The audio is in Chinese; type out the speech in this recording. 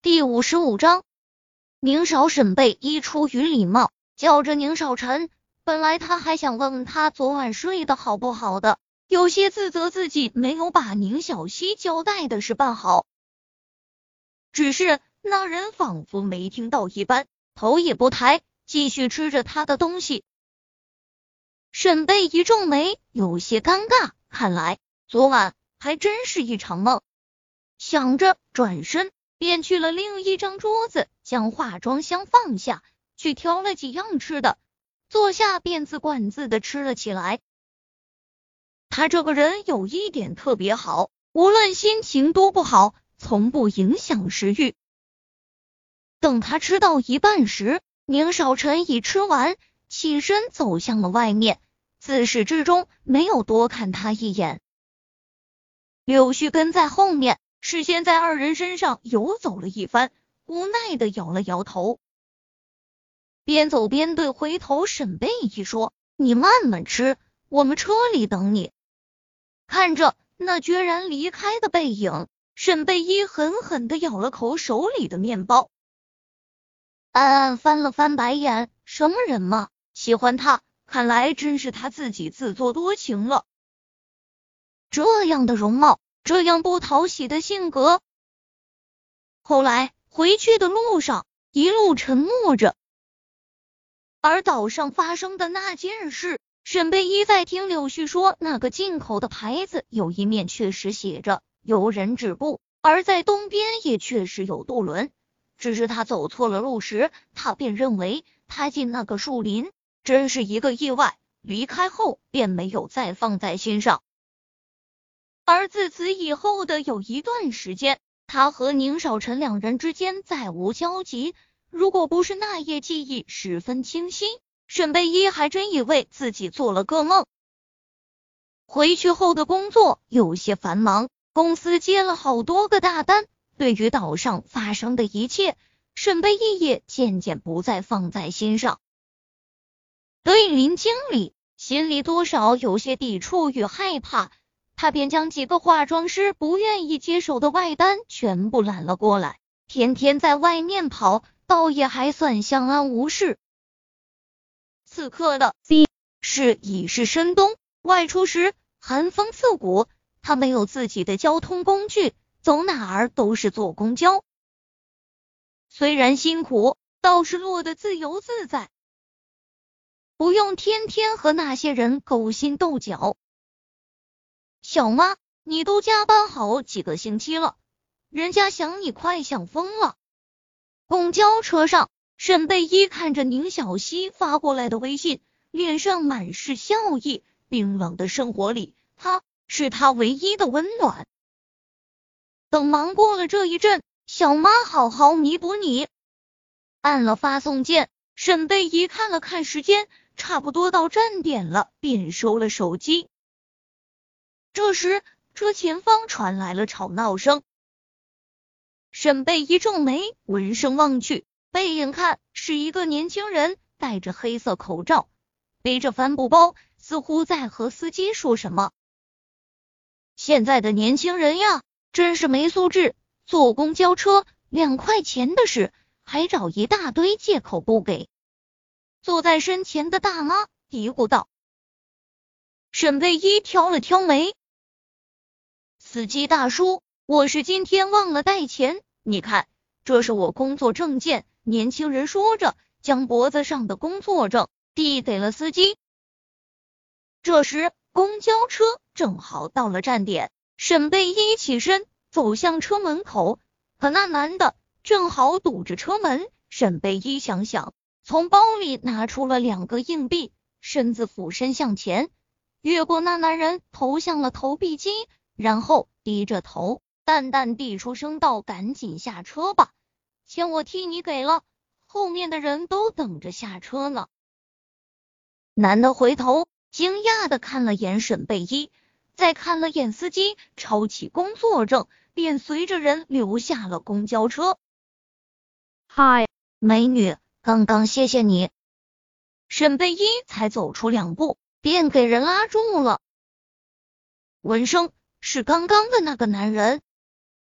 第五十五章，宁少沈贝一出于礼貌，叫着宁少臣。本来他还想问问他昨晚睡得好不好的，有些自责自己没有把宁小溪交代的事办好。只是那人仿佛没听到一般，头也不抬，继续吃着他的东西。沈贝一皱眉，有些尴尬。看来昨晚还真是一场梦。想着，转身。便去了另一张桌子，将化妆箱放下，去挑了几样吃的，坐下便自管自的吃了起来。他这个人有一点特别好，无论心情多不好，从不影响食欲。等他吃到一半时，宁少臣已吃完，起身走向了外面，自始至终没有多看他一眼。柳絮跟在后面。事先在二人身上游走了一番，无奈的摇了摇头，边走边对回头沈贝依说：“你慢慢吃，我们车里等你。”看着那决然离开的背影，沈贝依狠狠的咬了口手里的面包，暗暗翻了翻白眼：“什么人嘛，喜欢他，看来真是他自己自作多情了。这样的容貌。”这样不讨喜的性格，后来回去的路上一路沉默着。而岛上发生的那件事，沈贝依在听柳絮说，那个进口的牌子有一面确实写着游人止步，而在东边也确实有渡轮，只是他走错了路时，他便认为他进那个树林真是一个意外，离开后便没有再放在心上。而自此以后的有一段时间，他和宁少臣两人之间再无交集。如果不是那夜记忆十分清晰，沈贝依还真以为自己做了个梦。回去后的工作有些繁忙，公司接了好多个大单。对于岛上发生的一切，沈贝依也渐渐不再放在心上。对林经理，心里多少有些抵触与害怕。他便将几个化妆师不愿意接手的外单全部揽了过来，天天在外面跑，倒也还算相安无事。此刻的 C 市已是深冬，外出时寒风刺骨，他没有自己的交通工具，走哪儿都是坐公交。虽然辛苦，倒是落得自由自在，不用天天和那些人勾心斗角。小妈，你都加班好几个星期了，人家想你快想疯了。公交车上，沈贝依看着宁小溪发过来的微信，脸上满是笑意。冰冷的生活里，他是他唯一的温暖。等忙过了这一阵，小妈好好弥补你。按了发送键，沈贝依看了看时间，差不多到站点了，便收了手机。这时，车前方传来了吵闹声。沈贝一皱眉，闻声望去，背影看是一个年轻人，戴着黑色口罩，背着帆布包，似乎在和司机说什么。现在的年轻人呀，真是没素质，坐公交车两块钱的事，还找一大堆借口不给。坐在身前的大妈嘀咕道。沈贝一挑了挑眉。司机大叔，我是今天忘了带钱，你看，这是我工作证件。年轻人说着，将脖子上的工作证递给了司机。这时，公交车正好到了站点，沈贝一起身走向车门口，可那男的正好堵着车门。沈贝一想想，从包里拿出了两个硬币，身子俯身向前，越过那男人，投向了投币机。然后低着头，淡淡地出声道：“赶紧下车吧，钱我替你给了，后面的人都等着下车呢。”男的回头，惊讶的看了眼沈贝依，再看了眼司机，抄起工作证，便随着人留下了公交车。嗨，美女，刚刚谢谢你。沈贝依才走出两步，便给人拉住了。闻声。是刚刚的那个男人，